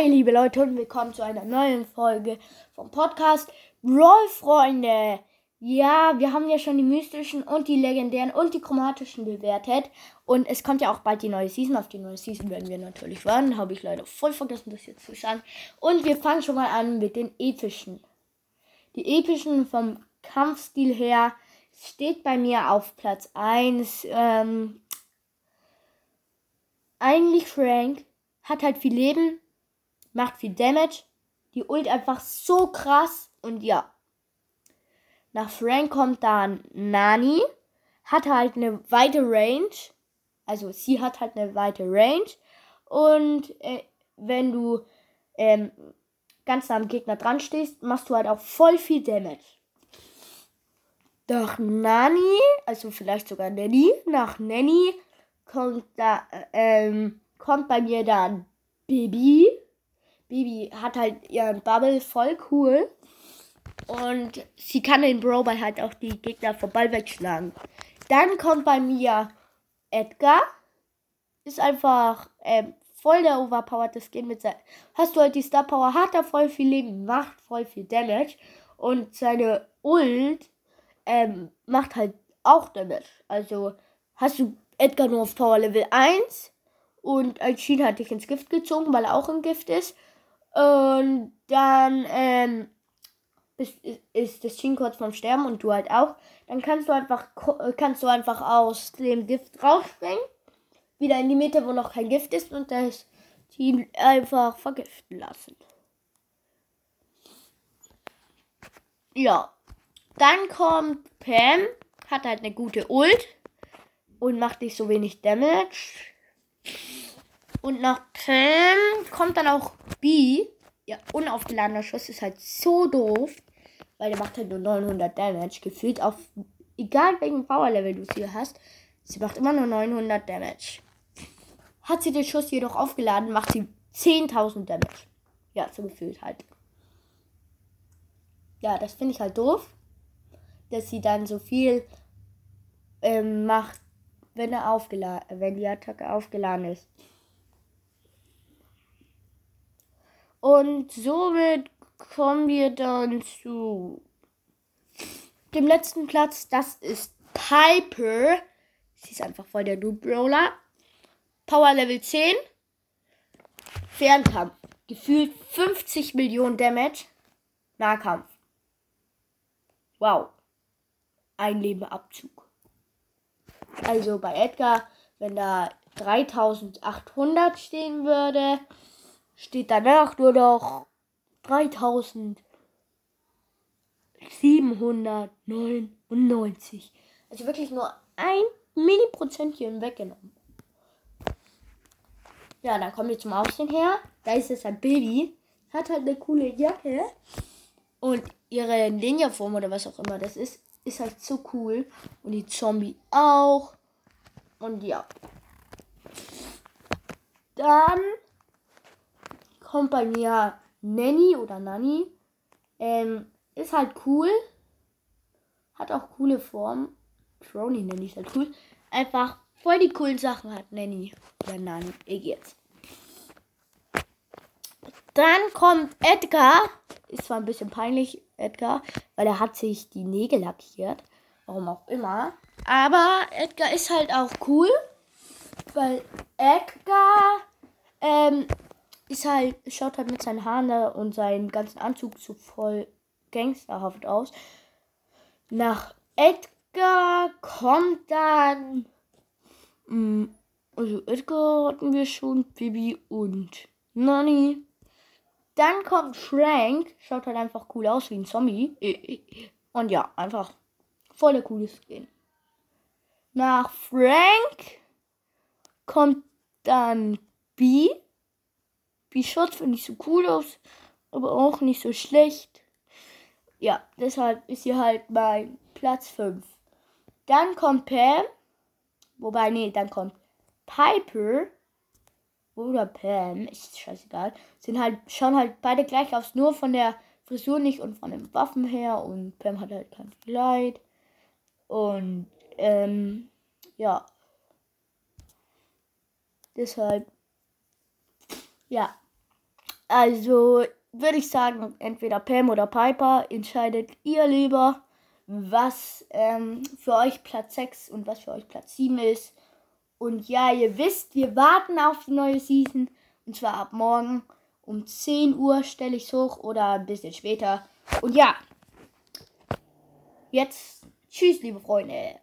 liebe Leute, und willkommen zu einer neuen Folge vom Podcast Brawl Freunde. Ja, wir haben ja schon die mystischen und die legendären und die chromatischen bewertet. Und es kommt ja auch bald die neue Season. Auf die neue Season werden wir natürlich warten. Habe ich leider voll vergessen, das jetzt zu sagen. Und wir fangen schon mal an mit den epischen. Die epischen vom Kampfstil her steht bei mir auf Platz 1. Ähm, eigentlich Frank hat halt viel Leben, macht viel Damage. Die Ult einfach so krass. Und ja. Nach Frank kommt dann Nani. Hat halt eine weite Range. Also sie hat halt eine weite Range. Und äh, wenn du ähm, ganz nah am Gegner dran stehst, machst du halt auch voll viel Damage. Nach Nani, also vielleicht sogar Nanny, nach Nanny kommt da, äh, ähm, kommt bei mir dann Bibi. Bibi hat halt ihren Bubble voll cool. Und sie kann den Brawler halt auch die Gegner vom Ball wegschlagen. Dann kommt bei mir Edgar. Ist einfach ähm, voll der overpowered Skin mit sein. Hast du halt die Star Power, hat er voll viel Leben, macht voll viel Damage. Und seine Ult ähm, macht halt auch Damage. Also hast du Edgar nur auf Power Level 1 und Alchin hat dich ins Gift gezogen, weil er auch im Gift ist. Und dann ähm, ist, ist das Shin kurz vorm Sterben und du halt auch. Dann kannst du einfach kannst du einfach aus dem Gift rausspringen, wieder in die Mitte, wo noch kein Gift ist und das Team einfach vergiften lassen. Ja. Dann kommt Pam, hat halt eine gute Ult und macht nicht so wenig Damage. Und nach Pam kommt dann auch B. Ja, unaufgeladener Schuss ist halt so doof, weil der macht halt nur 900 Damage. Gefühlt auf, egal welchen Power-Level du sie hast, sie macht immer nur 900 Damage. Hat sie den Schuss jedoch aufgeladen, macht sie 10.000 Damage. Ja, so gefühlt halt. Ja, das finde ich halt doof, dass sie dann so viel ähm, macht, wenn er aufgeladen, wenn die Attacke aufgeladen ist. Und somit kommen wir dann zu dem letzten Platz. Das ist Piper. Sie ist einfach voll der Noob Brawler. Power Level 10. Fernkampf. Gefühlt 50 Millionen Damage. Nahkampf. Wow. Ein Leben Abzug. Also bei Edgar, wenn da 3800 stehen würde, steht danach nur noch 3799. Also wirklich nur ein Mini-Prozentchen weggenommen. Ja, dann kommen wir zum Aussehen her. Da ist es ein Baby. Hat halt eine coole Jacke. Und ihre Ninja-Form oder was auch immer das ist, ist halt so cool. Und die Zombie auch. Und ja. Dann kommt bei mir Nanny oder Nanny. Ähm, ist halt cool. Hat auch coole Formen. Crony nenne ich halt cool. Einfach voll die coolen Sachen hat Nanny oder Nanny. Ich jetzt. Dann kommt Edgar. Ist zwar ein bisschen peinlich, Edgar, weil er hat sich die Nägel lackiert. Warum auch immer. Aber Edgar ist halt auch cool, weil Edgar ähm, ist halt, schaut halt mit seinen Haaren und seinem ganzen Anzug so voll gangsterhaft aus. Nach Edgar kommt dann. Mm, also Edgar hatten wir schon, Bibi und Nani. Dann kommt Frank, schaut halt einfach cool aus wie ein Zombie. Und ja, einfach voll der coole Skin. Nach Frank kommt dann B. B schaut finde ich so cool aus, aber auch nicht so schlecht. Ja, deshalb ist sie halt bei Platz 5. Dann kommt Pam. Wobei, nee, dann kommt Piper oder Pam, ist scheißegal, sind halt, schauen halt beide gleich aus, nur von der Frisur nicht und von den Waffen her. Und Pam hat halt kein Kleid. Und, ähm, ja. Deshalb, ja. Also würde ich sagen, entweder Pam oder Piper, entscheidet ihr lieber, was ähm, für euch Platz 6 und was für euch Platz 7 ist. Und ja, ihr wisst, wir warten auf die neue Season. Und zwar ab morgen um 10 Uhr stelle ich es hoch oder ein bisschen später. Und ja, jetzt tschüss, liebe Freunde.